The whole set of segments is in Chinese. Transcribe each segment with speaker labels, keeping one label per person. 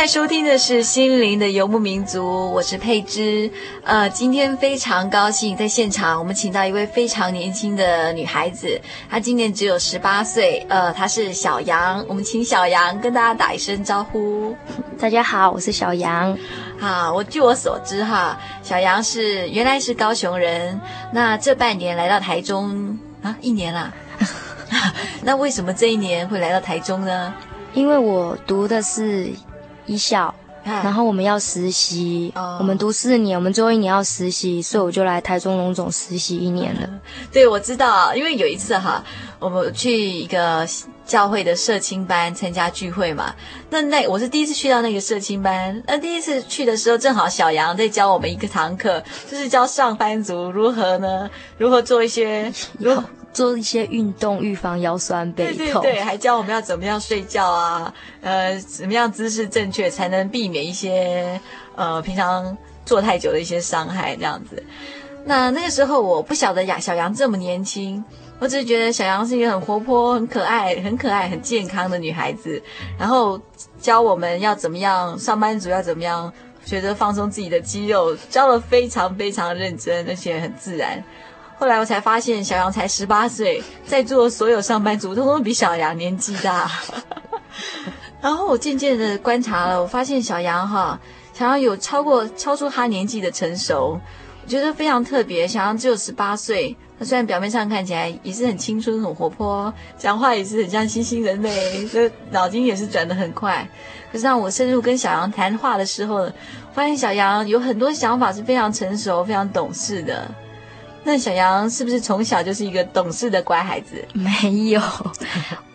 Speaker 1: 在收听的是《心灵的游牧民族》，我是佩芝。呃，今天非常高兴在现场，我们请到一位非常年轻的女孩子，她今年只有十八岁。呃，她是小杨，我们请小杨跟大家打一声招呼。
Speaker 2: 大家好，我是小杨。
Speaker 1: 啊，我据我所知哈，小杨是原来是高雄人，那这半年来到台中啊，一年了。那为什么这一年会来到台中呢？
Speaker 2: 因为我读的是。一校，然后我们要实习，哦、我们读四年，我们最后一年要实习，所以我就来台中荣总实习一年了。
Speaker 1: 对，我知道，因为有一次哈，我们去一个教会的社青班参加聚会嘛，那那我是第一次去到那个社青班，那第一次去的时候，正好小杨在教我们一个堂课，就是教上班族如何呢，如何做一些如何。
Speaker 2: 做一些运动，预防腰酸背痛。
Speaker 1: 对对对，还教我们要怎么样睡觉啊，呃，怎么样姿势正确才能避免一些呃平常坐太久的一些伤害这样子。那那个时候我不晓得呀，小杨这么年轻，我只是觉得小杨是一个很活泼、很可爱、很可爱、很健康的女孩子。然后教我们要怎么样，上班族要怎么样，学着放松自己的肌肉，教得非常非常认真，而且很自然。后来我才发现，小杨才十八岁，在座所有上班族通通比小杨年纪大。然后我渐渐的观察了，我发现小杨哈，小杨有超过超出他年纪的成熟，我觉得非常特别。小杨只有十八岁，他虽然表面上看起来也是很青春、很活泼，讲话也是很像新兴人类，这脑筋也是转得很快。可是当我深入跟小杨谈话的时候，发现小杨有很多想法是非常成熟、非常懂事的。那小杨是不是从小就是一个懂事的乖孩子？
Speaker 2: 没有，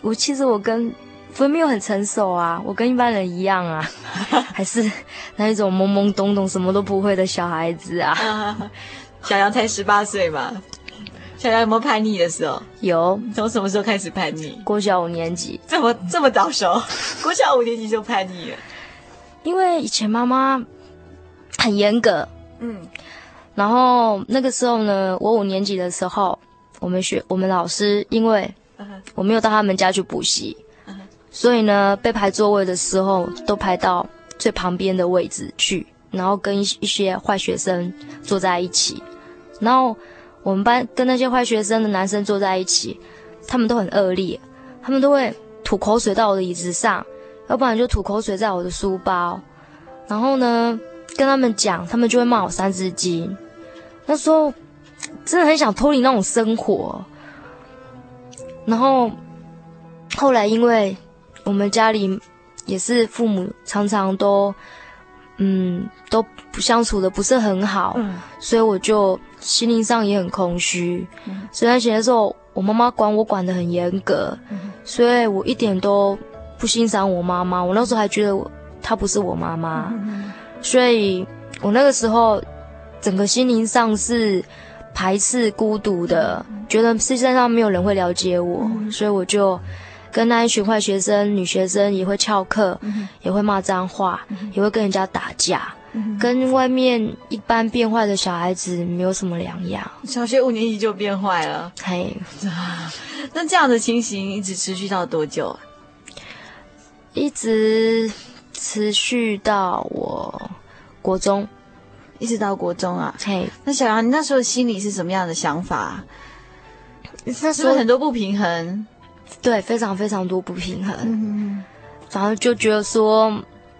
Speaker 2: 我其实我跟我没有很成熟啊，我跟一般人一样啊，还是那一种懵懵懂懂、什么都不会的小孩子啊。
Speaker 1: 小杨才十八岁嘛，小杨有没有叛逆的时候？
Speaker 2: 有。
Speaker 1: 从什么时候开始叛逆？
Speaker 2: 国小五年级。
Speaker 1: 这么这么早熟？国小五年级就叛逆了？
Speaker 2: 因为以前妈妈很严格。嗯。然后那个时候呢，我五年级的时候，我们学我们老师，因为我没有到他们家去补习，所以呢，被排座位的时候都排到最旁边的位置去，然后跟一一些坏学生坐在一起。然后我们班跟那些坏学生的男生坐在一起，他们都很恶劣，他们都会吐口水到我的椅子上，要不然就吐口水在我的书包。然后呢，跟他们讲，他们就会骂我三字经。那时候真的很想脱离那种生活，然后后来因为我们家里也是父母常常都嗯都不相处的不是很好，嗯，所以我就心灵上也很空虚。所以那些时候我妈妈管我管的很严格，所以我一点都不欣赏我妈妈。我那时候还觉得我她不是我妈妈，所以我那个时候。整个心灵上是排斥、孤独的，觉得世界上没有人会了解我，所以我就跟那一群坏学生、女学生也会翘课，也会骂脏话，也会跟人家打架，跟外面一般变坏的小孩子没有什么两样。
Speaker 1: 小学五年级就变坏了，
Speaker 2: 嘿，
Speaker 1: 那这样的情形一直持续到多久？啊？
Speaker 2: 一直持续到我国中，
Speaker 1: 一直到国中啊。
Speaker 2: 嘿，
Speaker 1: 那小杨，你那时候心里是什么样的想法？那时候很多不平衡？
Speaker 2: 对，非常非常多不平衡。嗯，然后就觉得说，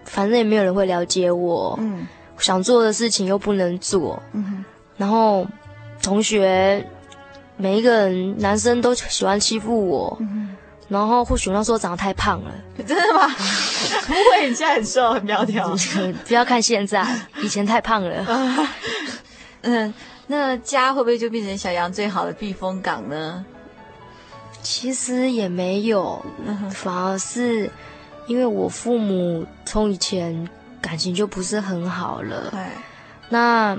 Speaker 2: 反正也没有人会了解我。嗯，想做的事情又不能做。嗯，然后同学每一个人，男生都喜欢欺负我。嗯，然后或许那时候长得太胖了。
Speaker 1: 真的吗？不会，你现在很瘦，很苗条。
Speaker 2: 不要看现在，以前太胖了。
Speaker 1: 嗯，那家会不会就变成小杨最好的避风港呢？
Speaker 2: 其实也没有，反而是因为我父母从以前感情就不是很好了。对。那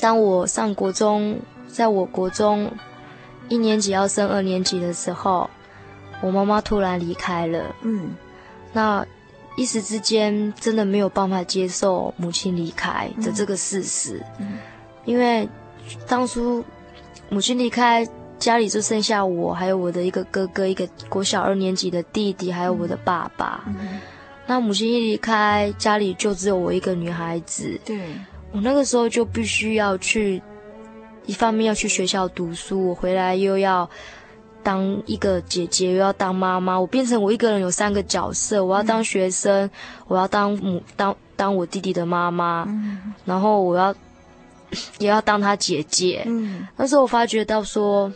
Speaker 2: 当我上国中，在我国中一年级要升二年级的时候，我妈妈突然离开了。嗯。那一时之间真的没有办法接受母亲离开的这个事实。嗯。因为当初母亲离开。家里就剩下我，还有我的一个哥哥，一个国小二年级的弟弟，还有我的爸爸。嗯、那母亲一离开，家里就只有我一个女孩子。对，我那个时候就必须要去，一方面要去学校读书，我回来又要当一个姐姐，又要当妈妈，我变成我一个人有三个角色，我要当学生，嗯、我要当母当当我弟弟的妈妈，嗯、然后我要。也要当他姐姐。嗯，那时候我发觉到说，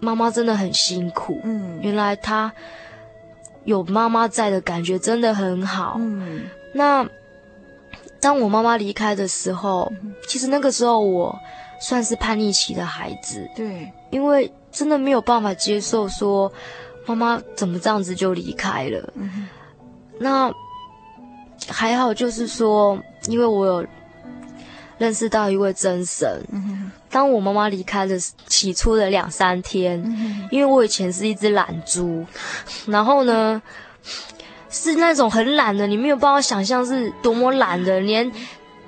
Speaker 2: 妈妈真的很辛苦。嗯，原来她有妈妈在的感觉真的很好。嗯，那当我妈妈离开的时候，其实那个时候我算是叛逆期的孩子。对，因为真的没有办法接受说妈妈怎么这样子就离开了。那还好，就是说，因为我有。认识到一位真神。当我妈妈离开的起初的两三天，因为我以前是一只懒猪，然后呢，是那种很懒的，你没有办法想象是多么懒的，连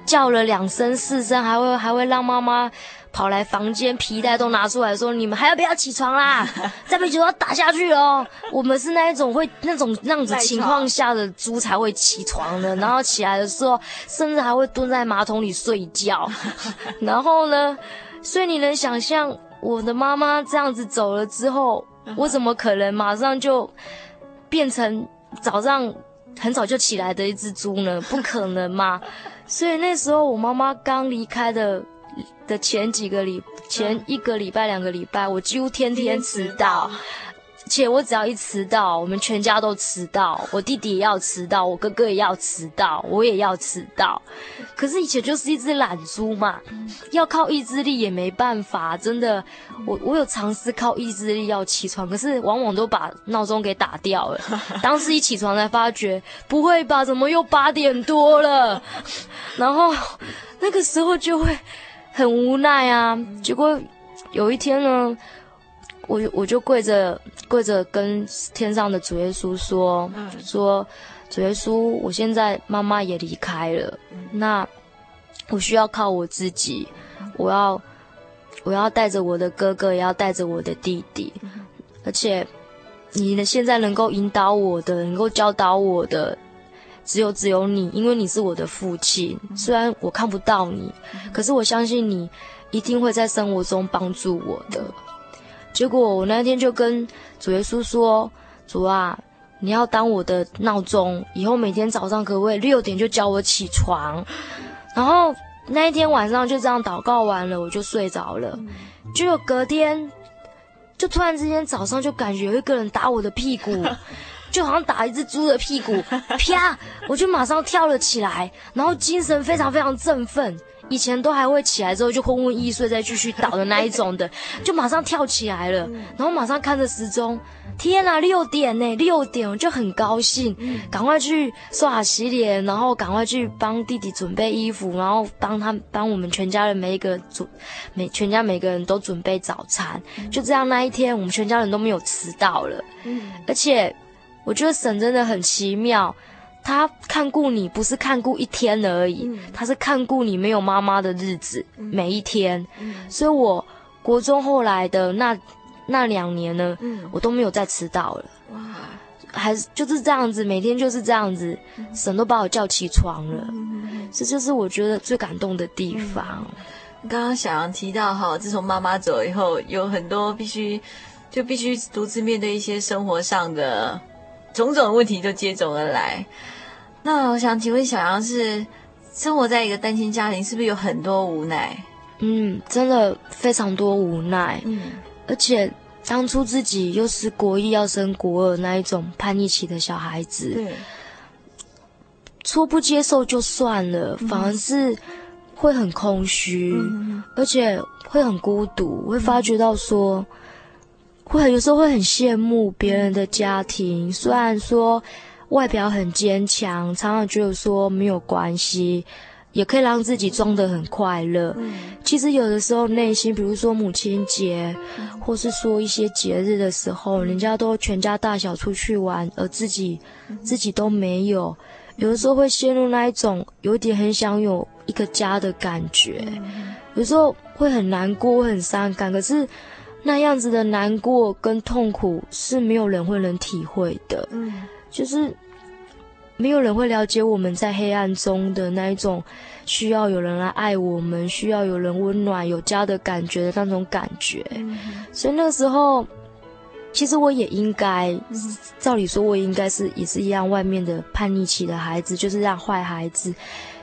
Speaker 2: 叫了两声四声，还会还会让妈妈。跑来房间，皮带都拿出来说：“你们还要不要起床啦？再不起床要打下去哦！”我们是那一种会那种那样子情况下的猪才会起床的，然后起来的时候，甚至还会蹲在马桶里睡觉。然后呢，所以你能想象我的妈妈这样子走了之后，我怎么可能马上就变成早上很早就起来的一只猪呢？不可能嘛！所以那时候我妈妈刚离开的。的前几个礼，前一个礼拜、两个礼拜，我几乎天天迟到，且我只要一迟到，我们全家都迟到，我弟弟也要迟到，我哥哥也要迟到，我也要迟到。可是以前就是一只懒猪嘛，要靠意志力也没办法，真的，我我有尝试靠意志力要起床，可是往往都把闹钟给打掉了。当时一起床才发觉，不会吧，怎么又八点多了？然后那个时候就会。很无奈啊，结果有一天呢，我我就跪着跪着跟天上的主耶稣说，说主耶稣，我现在妈妈也离开了，那我需要靠我自己，我要我要带着我的哥哥，也要带着我的弟弟，而且你的，现在能够引导我的，能够教导我的。只有只有你，因为你是我的父亲。虽然我看不到你，可是我相信你一定会在生活中帮助我的。结果我那天就跟主耶稣说：“主啊，你要当我的闹钟，以后每天早上可不可以六点就叫我起床？”然后那一天晚上就这样祷告完了，我就睡着了。结果隔天，就突然之间早上就感觉有一个人打我的屁股。就好像打一只猪的屁股，啪！我就马上跳了起来，然后精神非常非常振奋。以前都还会起来之后就昏昏欲睡，再继续倒的那一种的，就马上跳起来了，然后马上看着时钟，天哪，六点呢，六点，我就很高兴，赶快去刷牙洗脸，然后赶快去帮弟弟准备衣服，然后帮他帮我们全家人每一个准每全家每个人都准备早餐，就这样那一天我们全家人都没有迟到了，而且。我觉得神真的很奇妙，他看顾你不是看顾一天而已，嗯、他是看顾你没有妈妈的日子，嗯、每一天。嗯、所以，我国中后来的那那两年呢，嗯、我都没有再迟到了。哇！还是就是这样子，每天就是这样子，神都把我叫起床了，这就是我觉得最感动的地方。
Speaker 1: 刚刚小杨提到哈，自从妈妈走以后，有很多必须就必须独自面对一些生活上的种种问题，就接踵而来。那我想请问小杨是生活在一个单亲家庭，是不是有很多无奈？
Speaker 2: 嗯，真的非常多无奈。嗯，而且当初自己又是国一要升国二那一种叛逆期的小孩子，对，说不接受就算了，反而是。会很空虚，嗯、而且会很孤独，会发觉到说，嗯、会很有时候会很羡慕别人的家庭，嗯、虽然说外表很坚强，常常觉得说没有关系，也可以让自己装得很快乐。嗯、其实有的时候内心，比如说母亲节，嗯、或是说一些节日的时候，人家都全家大小出去玩，而自己、嗯、自己都没有，有的时候会陷入那一种有点很想有。一个家的感觉，有时候会很难过，会很伤感。可是那样子的难过跟痛苦是没有人会能体会的。嗯，就是没有人会了解我们在黑暗中的那一种需要有人来爱我们，需要有人温暖、有家的感觉的那种感觉。嗯，所以那个时候，其实我也应该，照理说，我应该是也是一样，外面的叛逆期的孩子，就是让坏孩子。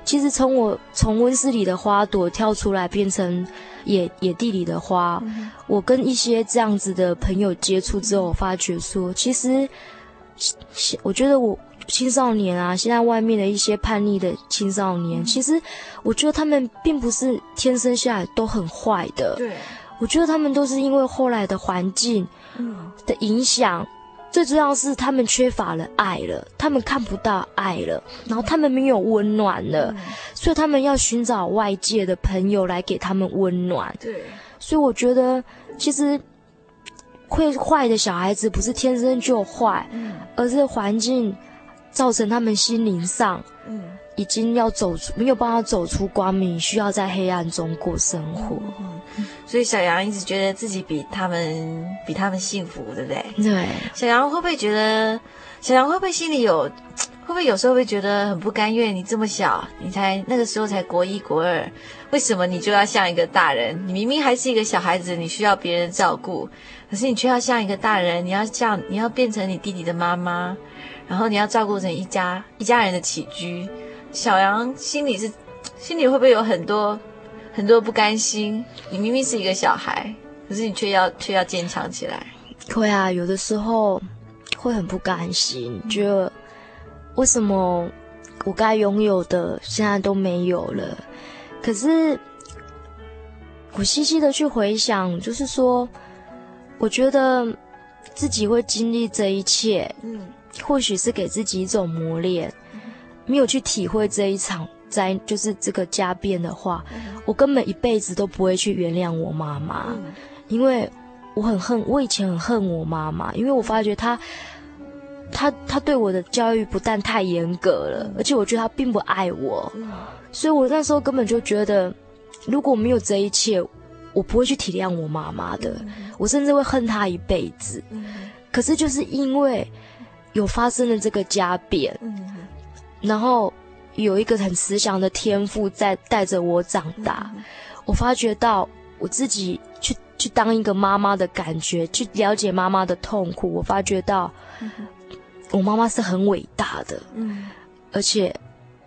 Speaker 2: 其实从我从温室里的花朵跳出来，变成野野地里的花。嗯、我跟一些这样子的朋友接触之后，我发觉说，其实，我觉得我青少年啊，现在外面的一些叛逆的青少年，嗯、其实我觉得他们并不是天生下来都很坏的。对，我觉得他们都是因为后来的环境的影响。最重要是他们缺乏了爱了，他们看不到爱了，然后他们没有温暖了，嗯、所以他们要寻找外界的朋友来给他们温暖。对，所以我觉得其实会坏的小孩子不是天生就坏，嗯、而是环境造成他们心灵上。嗯已经要走出，没有办法走出光明，需要在黑暗中过生活。
Speaker 1: 嗯，所以小杨一直觉得自己比他们比他们幸福，对不对？
Speaker 2: 对。
Speaker 1: 小杨会不会觉得，小杨会不会心里有，会不会有时候会觉得很不甘愿？你这么小，你才那个时候才国一国二，为什么你就要像一个大人？你明明还是一个小孩子，你需要别人照顾，可是你却要像一个大人，你要像你要变成你弟弟的妈妈，然后你要照顾成一家一家人的起居。小杨心里是，心里会不会有很多很多不甘心？你明明是一个小孩，可是你却要却要坚强起来。
Speaker 2: 会啊，有的时候会很不甘心，觉得为什么我该拥有的现在都没有了？可是我细细的去回想，就是说，我觉得自己会经历这一切，嗯，或许是给自己一种磨练。没有去体会这一场灾，就是这个家变的话，嗯、我根本一辈子都不会去原谅我妈妈，嗯、因为我很恨，我以前很恨我妈妈，因为我发觉她，她，她对我的教育不但太严格了，嗯、而且我觉得她并不爱我，嗯、所以我那时候根本就觉得，如果没有这一切，我不会去体谅我妈妈的，嗯、我甚至会恨她一辈子。嗯、可是就是因为有发生了这个家变。嗯然后有一个很慈祥的天赋在带着我长大，嗯、我发觉到我自己去去当一个妈妈的感觉，去了解妈妈的痛苦。我发觉到，我妈妈是很伟大的，嗯，而且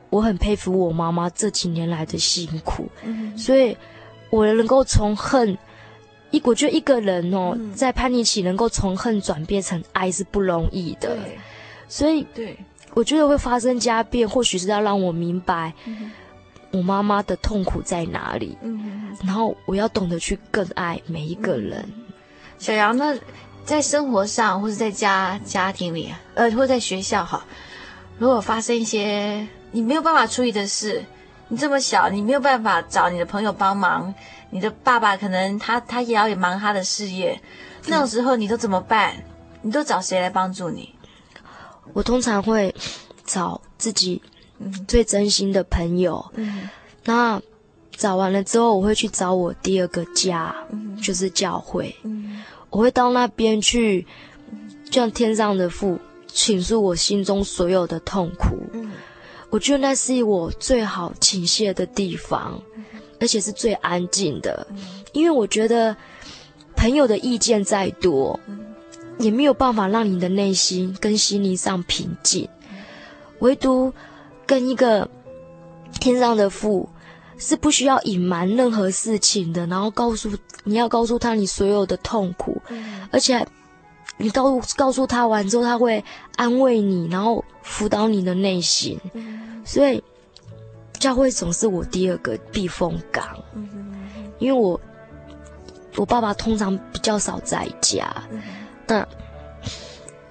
Speaker 2: 我很佩服我妈妈这几年来的辛苦，嗯，所以我能够从恨一，我觉得一个人哦，嗯、在叛逆期能够从恨转变成爱是不容易的，所以对。我觉得会发生家变，或许是要让我明白我妈妈的痛苦在哪里，嗯、然后我要懂得去更爱每一个人。嗯、
Speaker 1: 小杨呢，在生活上或者在家家庭里，呃，或在学校哈，如果发生一些你没有办法处理的事，你这么小，你没有办法找你的朋友帮忙，你的爸爸可能他他也要忙他的事业，那种时候你都怎么办？你都找谁来帮助你？
Speaker 2: 我通常会找自己最真心的朋友，嗯、那找完了之后，我会去找我第二个家，嗯、就是教会。嗯、我会到那边去，就像天上的父倾诉我心中所有的痛苦。嗯，我觉得那是我最好倾泻的地方，而且是最安静的。因为我觉得朋友的意见再多，也没有办法让你的内心跟心灵上平静。唯独跟一个天上的父。是不需要隐瞒任何事情的，然后告诉你要告诉他你所有的痛苦，嗯、而且你告告诉他完之后，他会安慰你，然后辅导你的内心。嗯、所以教会总是我第二个避风港，嗯、因为我我爸爸通常比较少在家，嗯、那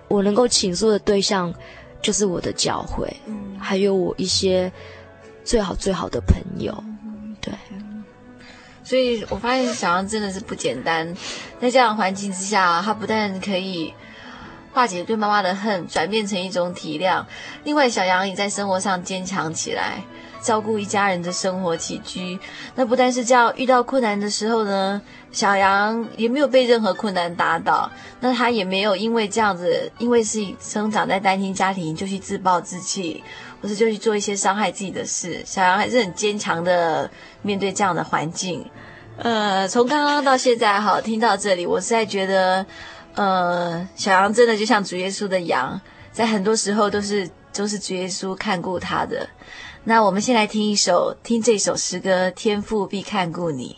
Speaker 2: 我能够倾诉的对象就是我的教会，嗯、还有我一些最好最好的朋友。
Speaker 1: 所以我发现小杨真的是不简单。在这样的环境之下，他不但可以化解对妈妈的恨，转变成一种体谅。另外，小杨也在生活上坚强起来，照顾一家人的生活起居。那不但是这样，遇到困难的时候呢，小杨也没有被任何困难打倒。那他也没有因为这样子，因为是生长在单亲家庭，就去自暴自弃。不是就去做一些伤害自己的事，小杨还是很坚强的面对这样的环境。呃，从刚刚到现在哈，听到这里，我实在觉得，呃，小杨真的就像主耶稣的羊，在很多时候都是都是主耶稣看顾他的。那我们先来听一首，听这首诗歌《天父必看顾你》。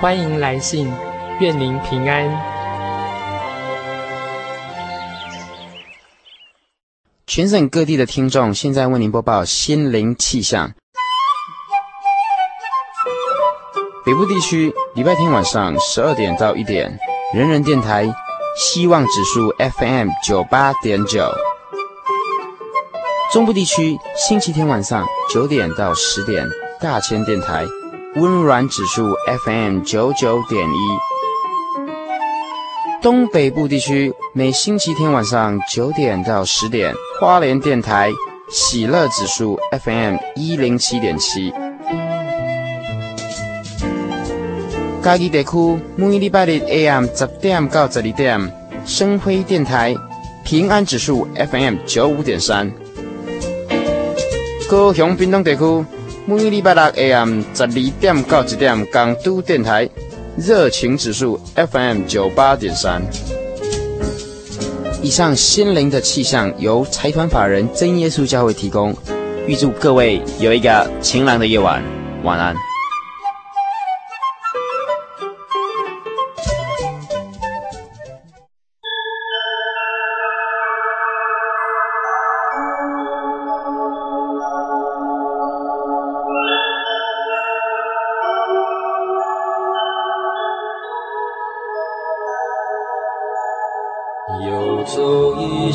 Speaker 3: 欢迎来信，愿您平安。
Speaker 4: 全省各地的听众，现在为您播报心灵气象。北部地区礼拜天晚上十二点到一点，人人电台希望指数 FM 九八点九。中部地区星期天晚上九点到十点，大千电台温软指数 FM 九九点一。东北部地区每星期天晚上九点到十点，花莲电台喜乐指数 FM 一零七点七。嘉义地区每礼拜日 AM 十点到十二点，生辉电台平安指数 FM 九五点三。高雄屏东地区每礼拜六 AM 十二点到一点，港都电台热情指数 FM 九八点三。以上心灵的气象由财团法人真耶稣教会提供，预祝各位有一个晴朗的夜晚，晚安。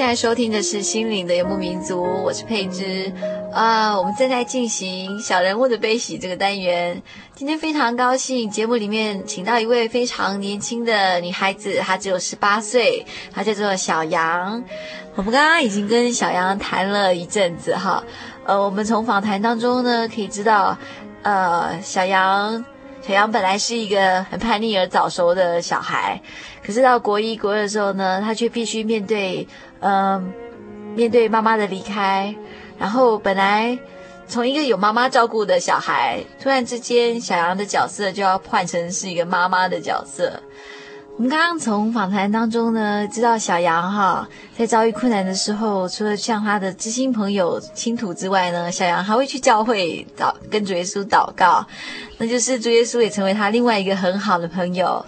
Speaker 1: 现在收听的是《心灵的游牧民族》，我是佩芝啊。我们正在进行小人物的悲喜这个单元。今天非常高兴，节目里面请到一位非常年轻的女孩子，她只有十八岁，她叫做小杨。我们刚刚已经跟小杨谈了一阵子哈，呃，我们从访谈当中呢可以知道，呃，小杨。小杨本来是一个很叛逆而早熟的小孩，可是到国一、国二的时候呢，他却必须面对，嗯、面对妈妈的离开。然后本来从一个有妈妈照顾的小孩，突然之间，小杨的角色就要换成是一个妈妈的角色。我们刚刚从访谈当中呢，知道小杨哈在遭遇困难的时候，除了向他的知心朋友倾吐之外呢，小杨还会去教会祷跟主耶稣祷告，那就是主耶稣也成为他另外一个很好的朋友。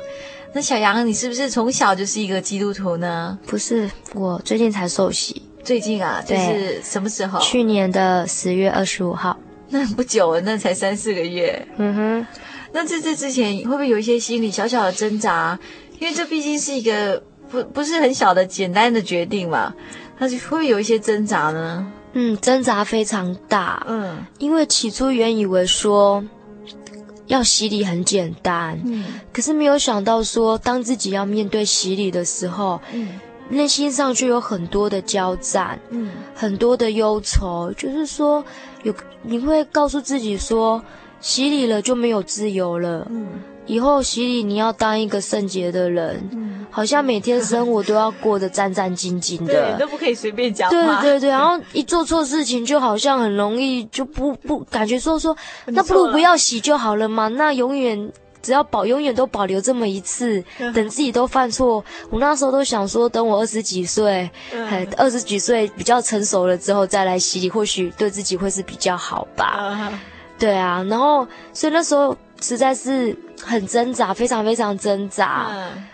Speaker 1: 那小杨，你是不是从小就是一个基督徒呢？
Speaker 2: 不是，我最近才受洗。
Speaker 1: 最近啊，就是什么时候？
Speaker 2: 去年的十月二十五号。
Speaker 1: 那不久，那才三四个月。
Speaker 2: 嗯哼。
Speaker 1: 那在这之前会不会有一些心理小小的挣扎？因为这毕竟是一个不不是很小的简单的决定嘛，他就会有一些挣扎呢。
Speaker 2: 嗯，挣扎非常大。
Speaker 1: 嗯，
Speaker 2: 因为起初原以为说要洗礼很简单，
Speaker 1: 嗯，
Speaker 2: 可是没有想到说当自己要面对洗礼的时候，
Speaker 1: 嗯，
Speaker 2: 内心上就有很多的交战，
Speaker 1: 嗯，
Speaker 2: 很多的忧愁，就是说有你会告诉自己说洗礼了就没有自由了，
Speaker 1: 嗯。
Speaker 2: 以后洗礼，你要当一个圣洁的人，
Speaker 1: 嗯，
Speaker 2: 好像每天生活都要过得战战兢兢的，
Speaker 1: 对，都不可以随便讲
Speaker 2: 话。对对对，然后一做错事情，就好像很容易就不不感觉说说，那不如不要洗就好了嘛。那永远只要保，永远都保留这么一次，等自己都犯错。我那时候都想说，等我二十几岁，哎，二十几岁比较成熟了之后再来洗礼，或许对自己会是比较好吧。对啊，然后所以那时候实在是很挣扎，非常非常挣扎。嗯。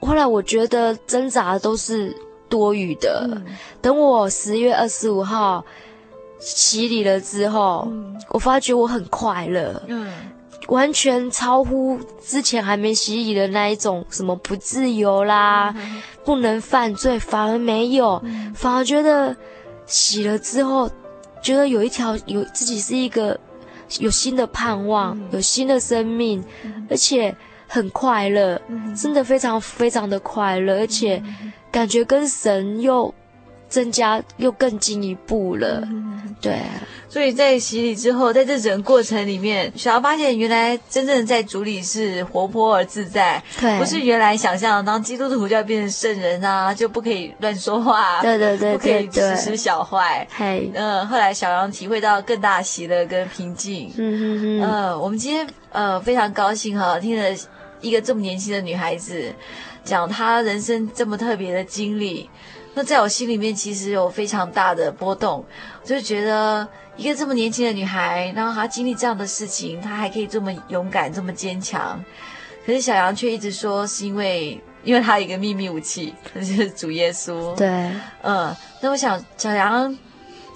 Speaker 2: 后来我觉得挣扎都是多余的。嗯。等我十月二十五号洗礼了之后，嗯，我发觉我很快乐。嗯。完全超乎之前还没洗礼的那一种什么不自由啦，嗯、不能犯罪，反而没有，嗯、反而觉得洗了之后，觉得有一条有自己是一个有新的盼望，嗯、有新的生命，嗯、而且很快乐，嗯、真的非常非常的快乐，而且感觉跟神又。增加又更进一步了，嗯、对。
Speaker 1: 所以在洗礼之后，在这整个过程里面，小杨发现原来真正在主里是活泼而自在，
Speaker 2: 对，
Speaker 1: 不是原来想象当基督徒就要变成圣人啊，就不可以乱说话，
Speaker 2: 对对对，
Speaker 1: 不可以时时小坏。
Speaker 2: 嘿，
Speaker 1: 嗯，后来小杨体会到更大喜乐跟平静。嗯嗯嗯。呃，我们今天呃非常高兴哈，听了一个这么年轻的女孩子讲她人生这么特别的经历。那在我心里面，其实有非常大的波动，我就觉得一个这么年轻的女孩，然后她经历这样的事情，她还可以这么勇敢、这么坚强。可是小杨却一直说，是因为因为她有一个秘密武器，那 就是主耶稣。
Speaker 2: 对，
Speaker 1: 嗯。那我想，小杨，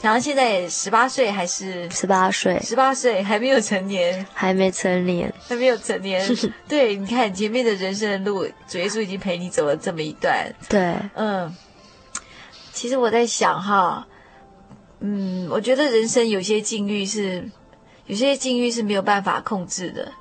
Speaker 1: 小杨现在十八岁还是
Speaker 2: 十八岁？
Speaker 1: 十八岁还没有成年，
Speaker 2: 还没成年，
Speaker 1: 还没有成年。对，你看前面的人生的路，主耶稣已经陪你走了这么一段。
Speaker 2: 对，
Speaker 1: 嗯。其实我在想哈，嗯，我觉得人生有些境遇是，有些境遇是没有办法控制的。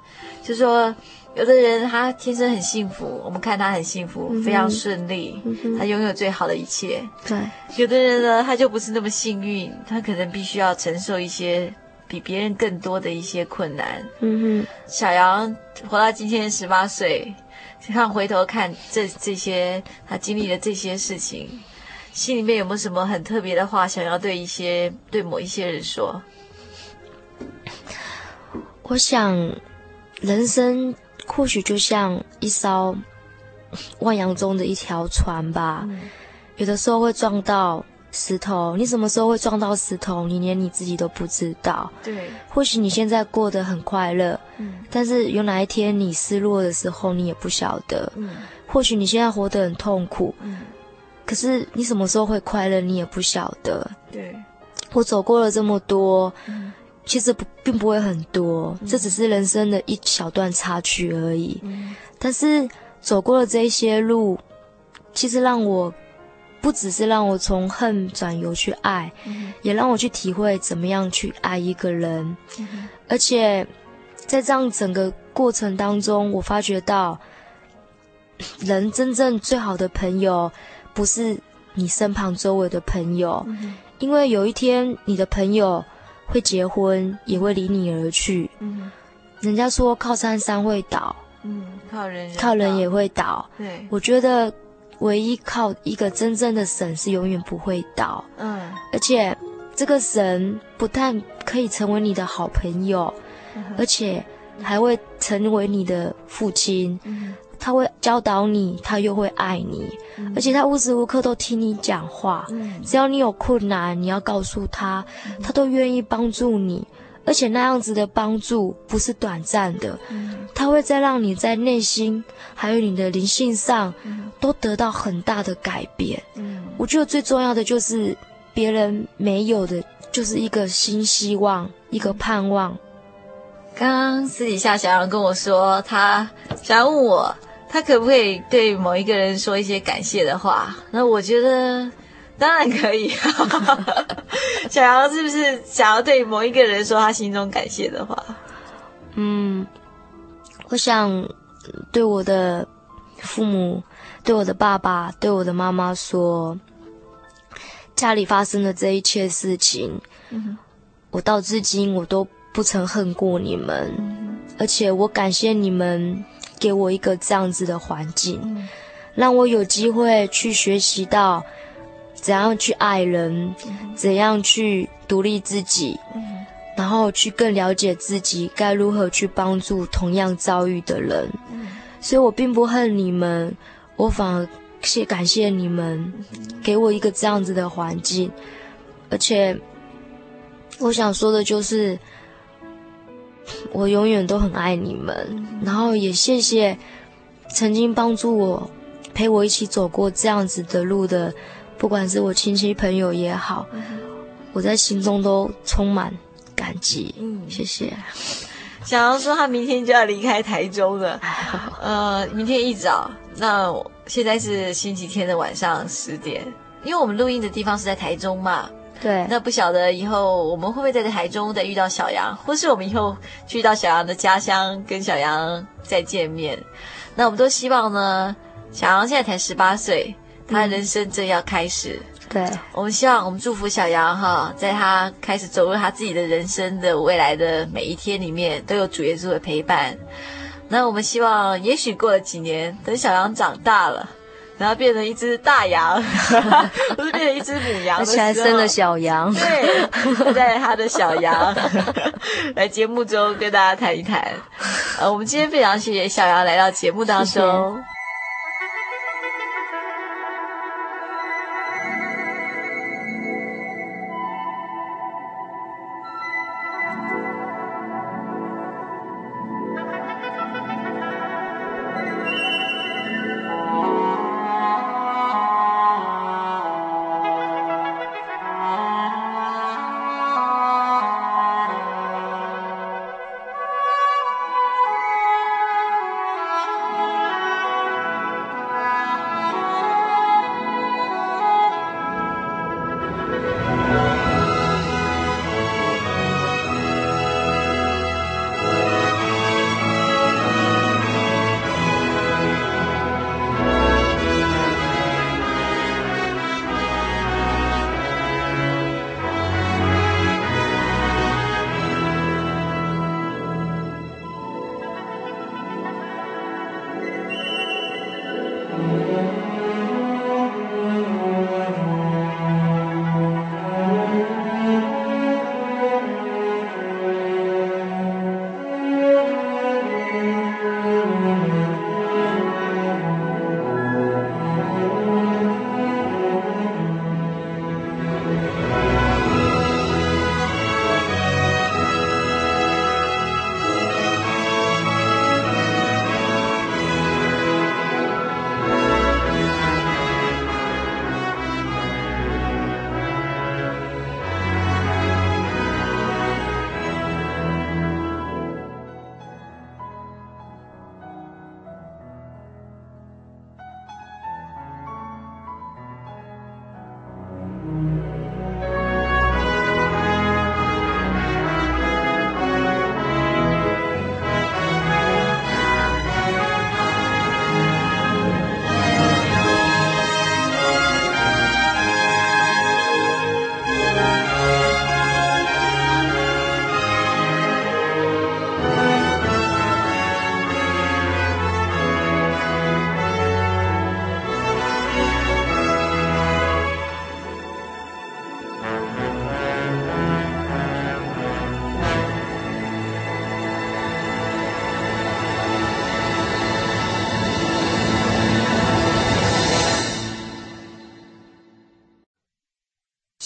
Speaker 1: 就是说，有的人他天生很幸福，我们看他很幸福，嗯、非常顺利，嗯、他拥有最好的一切。
Speaker 2: 对，
Speaker 1: 有的人呢，他就不是那么幸运，他可能必须要承受一些比别人更多的一些困难。嗯哼，小杨活到今天十八岁，你看回头看这这些他经历的这些事情。心里面有没有什么很特别的话想要对一些对某一些人说？
Speaker 2: 我想，人生或许就像一艘万洋中的一条船吧，嗯、有的时候会撞到石头。你什么时候会撞到石头？你连你自己都不知道。
Speaker 1: 对，
Speaker 2: 或许你现在过得很快乐，嗯，但是有哪一天你失落的时候，你也不晓得。嗯，或许你现在活得很痛苦，嗯。可是你什么时候会快乐，你也不晓得。
Speaker 1: 对，
Speaker 2: 我走过了这么多，嗯、其实不并不会很多，嗯、这只是人生的一小段插曲而已。嗯、但是走过了这些路，其实让我不只是让我从恨转由去爱，嗯、也让我去体会怎么样去爱一个人。嗯、而且在这样整个过程当中，我发觉到人真正最好的朋友。不是你身旁周围的朋友，嗯、因为有一天你的朋友会结婚，也会离你而去。嗯、人家说靠山山会倒，
Speaker 1: 嗯，靠人，
Speaker 2: 靠人也会倒。
Speaker 1: 对，
Speaker 2: 我觉得唯一靠一个真正的神是永远不会倒。嗯，而且这个神不但可以成为你的好朋友，嗯、而且还会成为你的父亲。嗯他会教导你，他又会爱你，嗯、而且他无时无刻都听你讲话。嗯、只要你有困难，你要告诉他，嗯、他都愿意帮助你。而且那样子的帮助不是短暂的，嗯、他会再让你在内心还有你的灵性上，嗯、都得到很大的改变。嗯、我觉得最重要的就是别人没有的，就是一个新希望，一个盼望。
Speaker 1: 刚刚私底下小杨跟我说，他想要问我。他可不可以对某一个人说一些感谢的话？那我觉得当然可以。小杨是不是想要对某一个人说他心中感谢的话？
Speaker 2: 嗯，我想对我的父母、对我的爸爸、对我的妈妈说，家里发生的这一切事情，嗯、我到至今我都不曾恨过你们，嗯、而且我感谢你们。给我一个这样子的环境，嗯、让我有机会去学习到怎样去爱人，嗯、怎样去独立自己，嗯、然后去更了解自己该如何去帮助同样遭遇的人。嗯、所以我并不恨你们，我反而谢感谢你们给我一个这样子的环境。而且我想说的就是，我永远都很爱你们，然后也谢谢曾经帮助我、陪我一起走过这样子的路的，不管是我亲戚朋友也好，我在心中都充满感激。嗯，谢谢。
Speaker 1: 小杨说他明天就要离开台中了，呃，明天一早。那现在是星期天的晚上十点，因为我们录音的地方是在台中嘛。
Speaker 2: 对，
Speaker 1: 那不晓得以后我们会不会在台中再遇到小杨，或是我们以后去到小杨的家乡跟小杨再见面。那我们都希望呢，小杨现在才十八岁，他的人生正要开始。
Speaker 2: 嗯、对，
Speaker 1: 我们希望我们祝福小杨哈，在他开始走入他自己的人生的未来的每一天里面，都有主耶稣的陪伴。那我们希望，也许过了几年，等小杨长大了。然后变成一只大羊，不是变成一只母羊，而且
Speaker 2: 还生了小羊。
Speaker 1: 对，带着他的小羊来节目中跟大家谈一谈。呃，我们今天非常谢谢小羊来到节目当中。谢谢